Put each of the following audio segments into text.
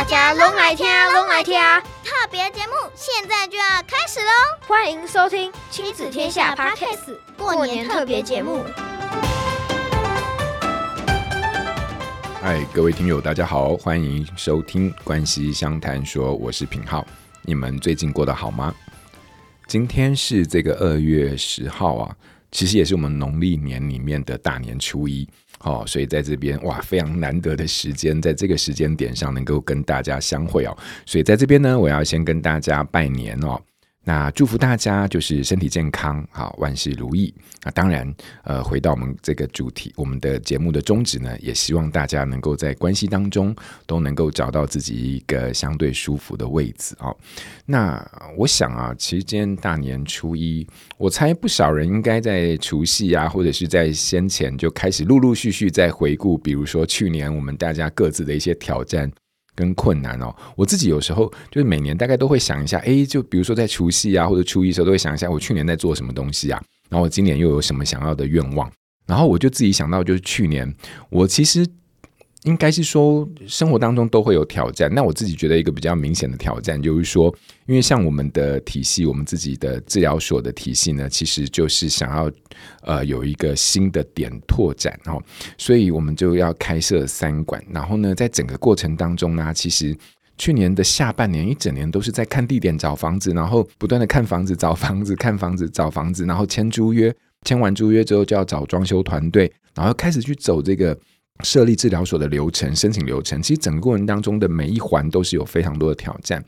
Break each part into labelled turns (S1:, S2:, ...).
S1: 大家拢来听，拢来听！
S2: 特别节目现在就要开始喽！
S1: 欢迎收听《亲子天下 Podcast》过年特别节目。
S3: 嗨，各位听友，大家好，欢迎收听《关系相谈说》，我是品浩。你们最近过得好吗？今天是这个二月十号啊，其实也是我们农历年里面的大年初一。哦，所以在这边哇，非常难得的时间，在这个时间点上能够跟大家相会哦，所以在这边呢，我要先跟大家拜年哦。那祝福大家就是身体健康，好，万事如意。那当然，呃，回到我们这个主题，我们的节目的宗旨呢，也希望大家能够在关系当中都能够找到自己一个相对舒服的位置啊。那我想啊，其实今天大年初一，我猜不少人应该在除夕啊，或者是在先前就开始陆陆续续在回顾，比如说去年我们大家各自的一些挑战。跟困难哦，我自己有时候就是每年大概都会想一下，哎，就比如说在除夕啊或者初一时候，都会想一下我去年在做什么东西啊，然后我今年又有什么想要的愿望，然后我就自己想到，就是去年我其实。应该是说，生活当中都会有挑战。那我自己觉得一个比较明显的挑战，就是说，因为像我们的体系，我们自己的治疗所的体系呢，其实就是想要呃有一个新的点拓展哦，所以我们就要开设三馆。然后呢，在整个过程当中呢，其实去年的下半年一整年都是在看地点、找房子，然后不断的看房子、找房子、看房子、找房子，然后签租约，签完租约之后就要找装修团队，然后开始去走这个。设立治疗所的流程、申请流程，其实整个过程当中的每一环都是有非常多的挑战。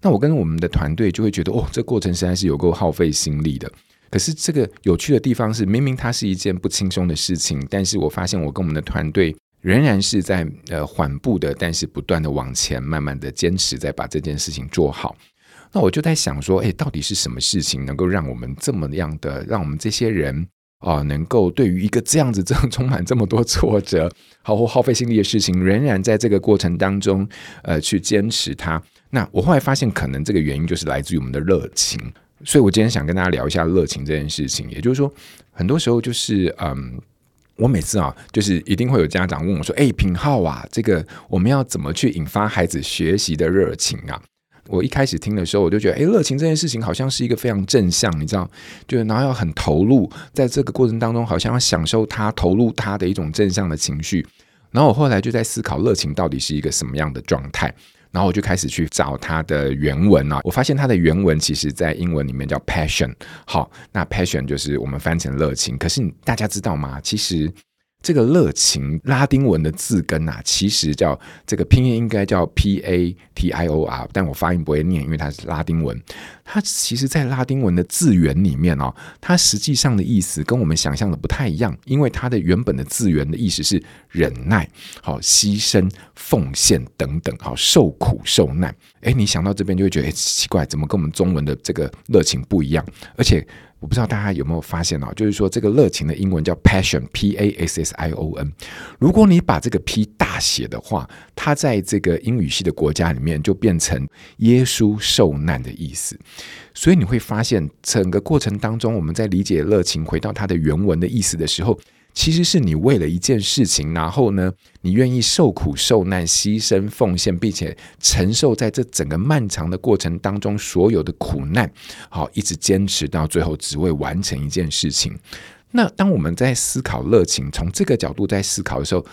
S3: 那我跟我们的团队就会觉得，哦，这过程实在是有够耗费心力的。可是这个有趣的地方是，明明它是一件不轻松的事情，但是我发现我跟我们的团队仍然是在呃缓步的，但是不断的往前，慢慢的坚持在把这件事情做好。那我就在想说，诶，到底是什么事情能够让我们这么样的，让我们这些人？啊，能够对于一个这样子这样充满这么多挫折、好或耗费心力的事情，仍然在这个过程当中，呃，去坚持它。那我后来发现，可能这个原因就是来自于我们的热情。所以我今天想跟大家聊一下热情这件事情。也就是说，很多时候就是，嗯，我每次啊，就是一定会有家长问我说：“哎，品浩啊，这个我们要怎么去引发孩子学习的热情啊？”我一开始听的时候，我就觉得，诶，热情这件事情好像是一个非常正向，你知道，就是然后要很投入，在这个过程当中，好像要享受它，投入它的一种正向的情绪。然后我后来就在思考，热情到底是一个什么样的状态？然后我就开始去找它的原文啊，我发现它的原文其实在英文里面叫 passion。好，那 passion 就是我们翻成热情。可是大家知道吗？其实。这个热情拉丁文的字根啊，其实叫这个拼音应该叫 P A T I O R，但我发音不会念，因为它是拉丁文。它其实，在拉丁文的字源里面哦，它实际上的意思跟我们想象的不太一样，因为它的原本的字源的意思是忍耐、好牺牲、奉献等等，好受苦受难。诶，你想到这边就会觉得奇怪，怎么跟我们中文的这个热情不一样？而且。我不知道大家有没有发现哦，就是说这个热情的英文叫 passion，P A S S I O N。如果你把这个 P 大写的话，它在这个英语系的国家里面就变成耶稣受难的意思。所以你会发现，整个过程当中，我们在理解热情回到它的原文的意思的时候。其实是你为了一件事情，然后呢，你愿意受苦受难、牺牲奉献，并且承受在这整个漫长的过程当中所有的苦难，好，一直坚持到最后，只为完成一件事情。那当我们在思考热情，从这个角度在思考的时候，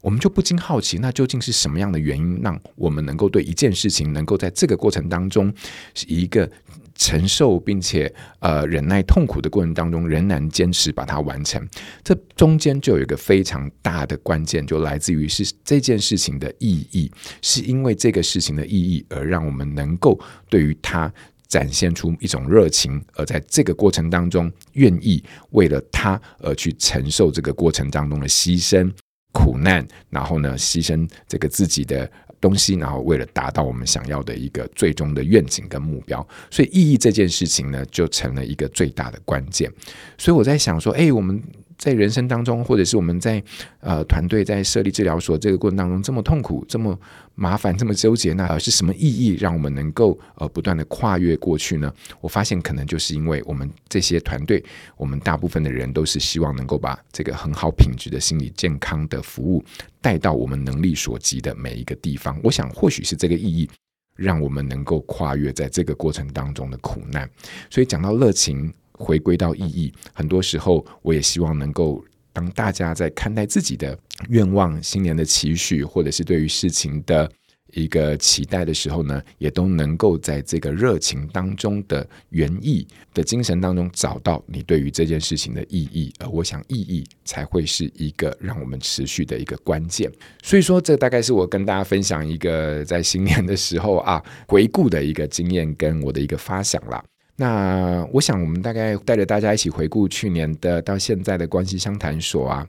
S3: 我们就不禁好奇，那究竟是什么样的原因，让我们能够对一件事情，能够在这个过程当中，是一个。承受并且呃忍耐痛苦的过程当中，仍然坚持把它完成，这中间就有一个非常大的关键，就来自于是这件事情的意义，是因为这个事情的意义而让我们能够对于它展现出一种热情，而在这个过程当中愿意为了它而去承受这个过程当中的牺牲。苦难，然后呢牺牲这个自己的。东西，然后为了达到我们想要的一个最终的愿景跟目标，所以意义这件事情呢，就成了一个最大的关键。所以我在想说，哎，我们在人生当中，或者是我们在呃团队在设立治疗所这个过程当中这么痛苦、这么麻烦、这么纠结，那是什么意义让我们能够呃不断的跨越过去呢？我发现可能就是因为我们这些团队，我们大部分的人都是希望能够把这个很好品质的心理健康的服务带到我们能力所及的每一个地方。我想或许是这个意义，让我们能够跨越在这个过程当中的苦难。所以讲到热情。回归到意义，很多时候我也希望能够当大家在看待自己的愿望、新年的期许，或者是对于事情的一个期待的时候呢，也都能够在这个热情当中的原意的精神当中找到你对于这件事情的意义，而我想意义才会是一个让我们持续的一个关键。所以说，这大概是我跟大家分享一个在新年的时候啊回顾的一个经验跟我的一个发想啦。那我想，我们大概带着大家一起回顾去年的到现在的关系相谈所啊。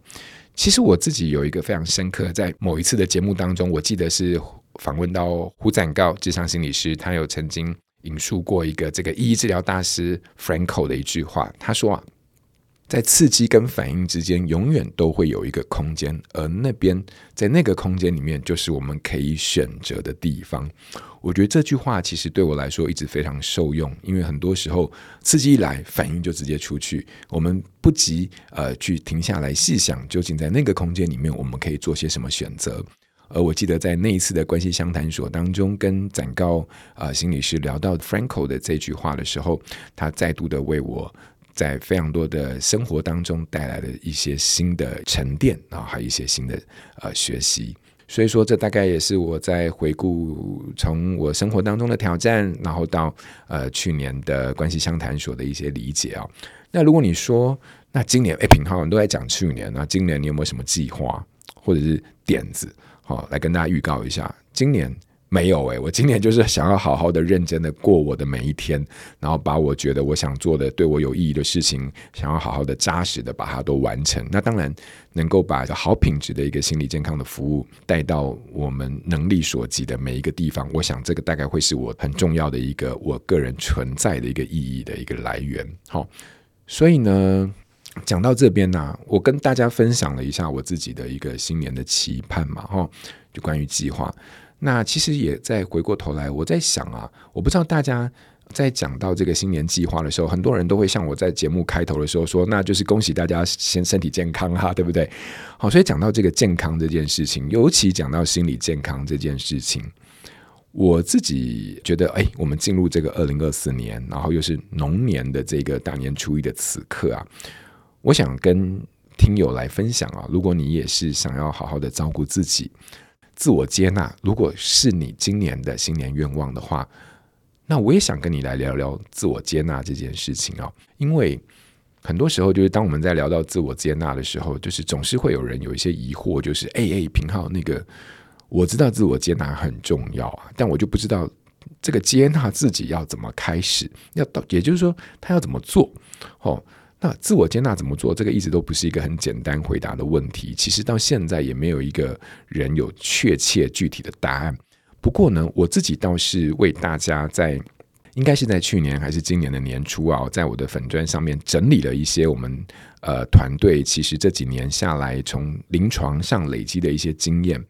S3: 其实我自己有一个非常深刻，在某一次的节目当中，我记得是访问到胡展告智商心理师，他有曾经引述过一个这个意义治疗大师 Frankl 的一句话，他说啊。在刺激跟反应之间，永远都会有一个空间，而那边在那个空间里面，就是我们可以选择的地方。我觉得这句话其实对我来说一直非常受用，因为很多时候刺激一来，反应就直接出去，我们不急呃去停下来细想，究竟在那个空间里面，我们可以做些什么选择。而我记得在那一次的关系相谈所当中，跟展高啊心理师聊到 Frankl 的这句话的时候，他再度的为我。在非常多的生活当中带来的一些新的沉淀啊，还有一些新的呃学习，所以说这大概也是我在回顾从我生活当中的挑战，然后到呃去年的关系相谈所的一些理解啊。那如果你说那今年哎，品皓你都在讲去年，那今年你有没有什么计划或者是点子？好，来跟大家预告一下，今年。没有诶、我今年就是想要好好的、认真的过我的每一天，然后把我觉得我想做的、对我有意义的事情，想要好好的、扎实的把它都完成。那当然能够把好品质的一个心理健康的服务带到我们能力所及的每一个地方，我想这个大概会是我很重要的一个我个人存在的一个意义的一个来源。好，所以呢，讲到这边呢、我跟大家分享了一下我自己的一个新年的期盼嘛，哈，就关于计划。那其实也再回过头来，我在想啊，我不知道大家在讲到这个新年计划的时候，很多人都会像我在节目开头的时候说，那就是恭喜大家先身体健康哈，对不对？好，所以讲到这个健康这件事情，尤其讲到心理健康这件事情，我自己觉得，哎，我们进入这个二零二四年，然后又是龙年的这个大年初一的此刻啊，我想跟听友来分享啊，如果你也是想要好好的照顾自己。自我接纳，如果是你今年的新年愿望的话，那我也想跟你来聊聊自我接纳这件事情哦。因为很多时候，就是当我们在聊到自我接纳的时候，就是总是会有人有一些疑惑，就是哎哎，平浩，那个我知道自我接纳很重要啊，但我就不知道这个接纳自己要怎么开始，要到，也就是说，他要怎么做哦。那自我接纳怎么做？这个一直都不是一个很简单回答的问题。其实到现在也没有一个人有确切具体的答案。不过呢，我自己倒是为大家在应该是在去年还是今年的年初啊，在我的粉砖上面整理了一些我们呃团队其实这几年下来从临床上累积的一些经验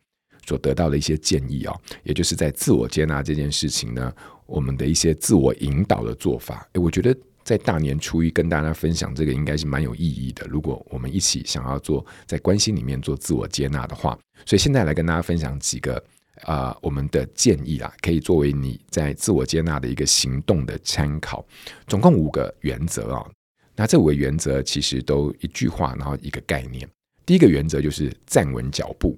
S3: 所得到的一些建议啊，也就是在自我接纳这件事情呢，我们的一些自我引导的做法。诶，我觉得。在大年初一跟大家分享这个应该是蛮有意义的。如果我们一起想要做在关系里面做自我接纳的话，所以现在来跟大家分享几个啊、呃、我们的建议啊，可以作为你在自我接纳的一个行动的参考。总共五个原则啊，那这五个原则其实都一句话，然后一个概念。第一个原则就是站稳脚步。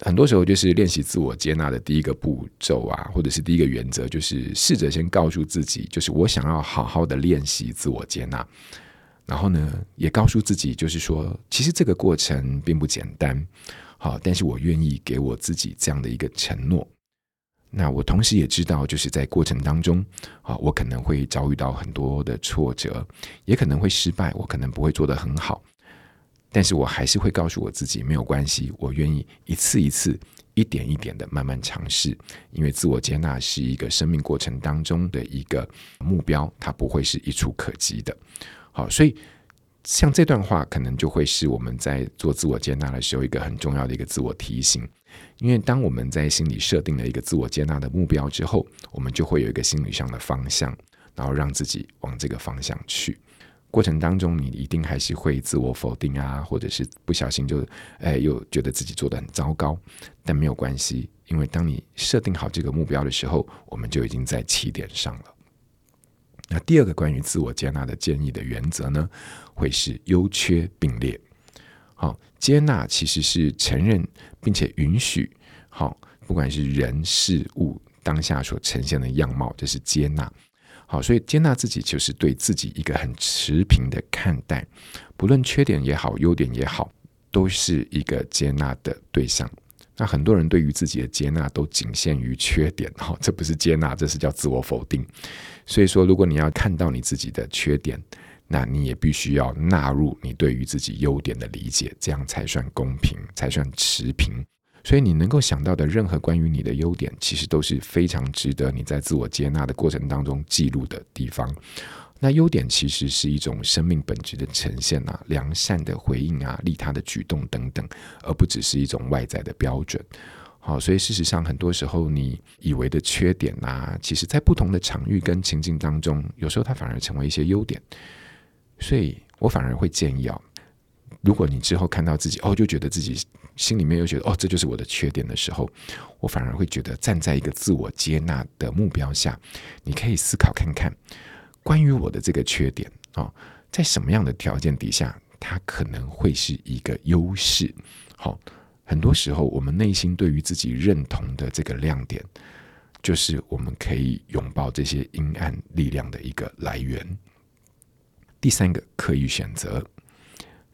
S3: 很多时候就是练习自我接纳的第一个步骤啊，或者是第一个原则，就是试着先告诉自己，就是我想要好好的练习自我接纳。然后呢，也告诉自己，就是说，其实这个过程并不简单，好，但是我愿意给我自己这样的一个承诺。那我同时也知道，就是在过程当中，啊，我可能会遭遇到很多的挫折，也可能会失败，我可能不会做得很好。但是我还是会告诉我自己，没有关系，我愿意一次一次、一点一点的慢慢尝试，因为自我接纳是一个生命过程当中的一个目标，它不会是一触可及的。好，所以像这段话，可能就会是我们在做自我接纳的时候一个很重要的一个自我提醒。因为当我们在心里设定了一个自我接纳的目标之后，我们就会有一个心理上的方向，然后让自己往这个方向去。过程当中，你一定还是会自我否定啊，或者是不小心就哎又觉得自己做得很糟糕。但没有关系，因为当你设定好这个目标的时候，我们就已经在起点上了。那第二个关于自我接纳的建议的原则呢，会是优缺并列。好，接纳其实是承认并且允许，好，不管是人事物当下所呈现的样貌，这是接纳。好，所以接纳自己就是对自己一个很持平的看待，不论缺点也好，优点也好，都是一个接纳的对象。那很多人对于自己的接纳都仅限于缺点，哈，这不是接纳，这是叫自我否定。所以说，如果你要看到你自己的缺点，那你也必须要纳入你对于自己优点的理解，这样才算公平，才算持平。所以你能够想到的任何关于你的优点，其实都是非常值得你在自我接纳的过程当中记录的地方。那优点其实是一种生命本质的呈现啊，良善的回应啊，利他的举动等等，而不只是一种外在的标准。好，所以事实上，很多时候你以为的缺点啊，其实在不同的场域跟情境当中，有时候它反而成为一些优点。所以我反而会建议啊，如果你之后看到自己哦，就觉得自己心里面又觉得哦，这就是我的缺点的时候，我反而会觉得站在一个自我接纳的目标下，你可以思考看看。关于我的这个缺点啊，在什么样的条件底下，它可能会是一个优势？好，很多时候我们内心对于自己认同的这个亮点，就是我们可以拥抱这些阴暗力量的一个来源。第三个，刻意选择，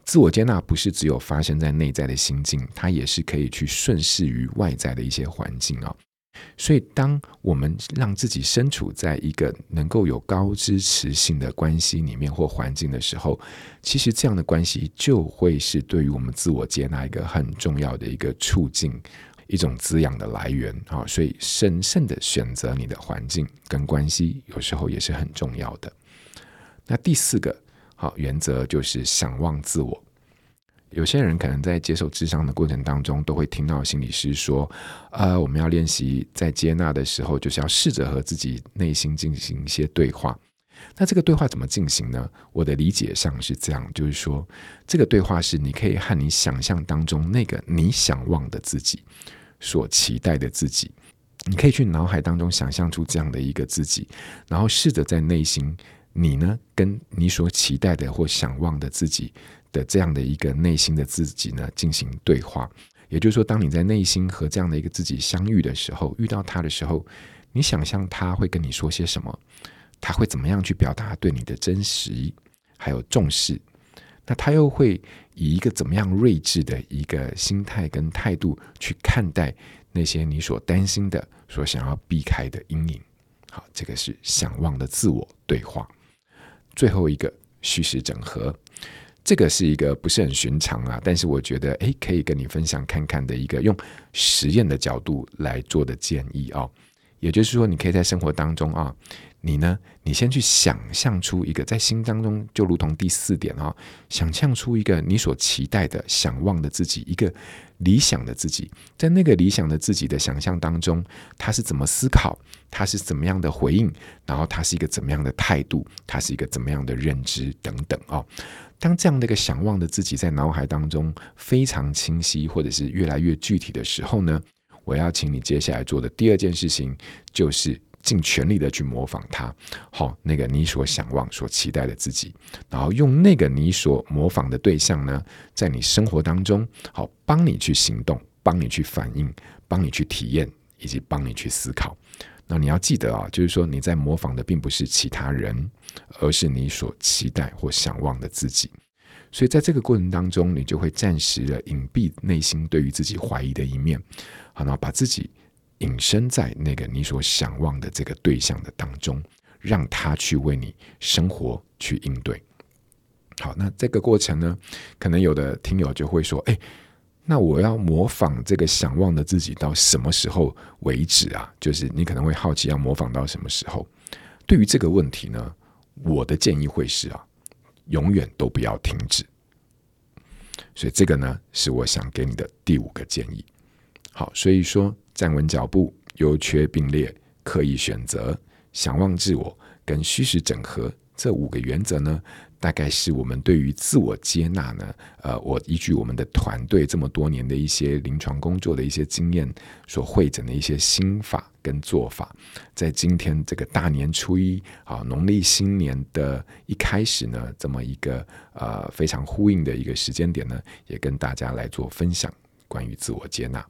S3: 自我接纳不是只有发生在内在的心境，它也是可以去顺势于外在的一些环境啊。所以，当我们让自己身处在一个能够有高支持性的关系里面或环境的时候，其实这样的关系就会是对于我们自我接纳一个很重要的一个促进、一种滋养的来源啊。所以，审慎的选择你的环境跟关系，有时候也是很重要的。那第四个好原则就是想忘自我。有些人可能在接受智商的过程当中，都会听到心理师说：“呃，我们要练习在接纳的时候，就是要试着和自己内心进行一些对话。那这个对话怎么进行呢？我的理解上是这样，就是说，这个对话是你可以和你想象当中那个你想忘的自己所期待的自己，你可以去脑海当中想象出这样的一个自己，然后试着在内心，你呢，跟你所期待的或想望的自己。”的这样的一个内心的自己呢，进行对话，也就是说，当你在内心和这样的一个自己相遇的时候，遇到他的时候，你想象他会跟你说些什么？他会怎么样去表达对你的珍惜还有重视？那他又会以一个怎么样睿智的一个心态跟态度去看待那些你所担心的、所想要避开的阴影？好，这个是想望的自我对话。最后一个虚实整合。这个是一个不是很寻常啊，但是我觉得诶，可以跟你分享看看的一个用实验的角度来做的建议啊。也就是说，你可以在生活当中啊，你呢，你先去想象出一个在心当中，就如同第四点啊，想象出一个你所期待的、想望的自己，一个理想的自己，在那个理想的自己的想象当中，他是怎么思考，他是怎么样的回应，然后他是一个怎么样的态度，他是一个怎么样的认知等等啊。当这样的一个想望的自己在脑海当中非常清晰，或者是越来越具体的时候呢，我要请你接下来做的第二件事情，就是尽全力的去模仿他，好，那个你所想望、所期待的自己，然后用那个你所模仿的对象呢，在你生活当中，好，帮你去行动，帮你去反应，帮你去体验，以及帮你去思考。那你要记得啊，就是说你在模仿的并不是其他人，而是你所期待或想望的自己。所以在这个过程当中，你就会暂时的隐蔽内心对于自己怀疑的一面，好，然后把自己隐身在那个你所想望的这个对象的当中，让他去为你生活去应对。好，那这个过程呢，可能有的听友就会说，哎。那我要模仿这个想望的自己到什么时候为止啊？就是你可能会好奇，要模仿到什么时候？对于这个问题呢，我的建议会是啊，永远都不要停止。所以这个呢，是我想给你的第五个建议。好，所以说站稳脚步、优缺并列、刻意选择、想望自我跟虚实整合这五个原则呢，大概是我们对于自我接纳呢，呃，我依据我们的团队这么多年的一些临床工作的一些经验所汇整的一些心法跟做法，在今天这个大年初一啊，农历新年的一开始呢，这么一个呃非常呼应的一个时间点呢，也跟大家来做分享关于自我接纳。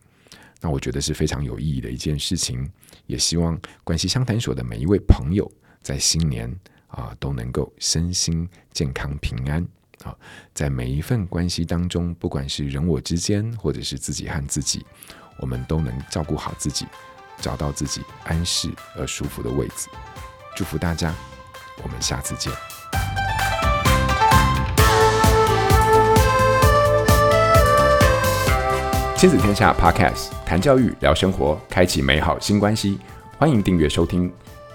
S3: 那我觉得是非常有意义的一件事情，也希望关系相谈所的每一位朋友在新年啊都能够身心健康平安啊，在每一份关系当中，不管是人我之间，或者是自己和自己，我们都能照顾好自己。找到自己安适而舒服的位置，祝福大家，我们下次见。亲子天下 Podcast 谈教育、聊生活，开启美好新关系。欢迎订阅收听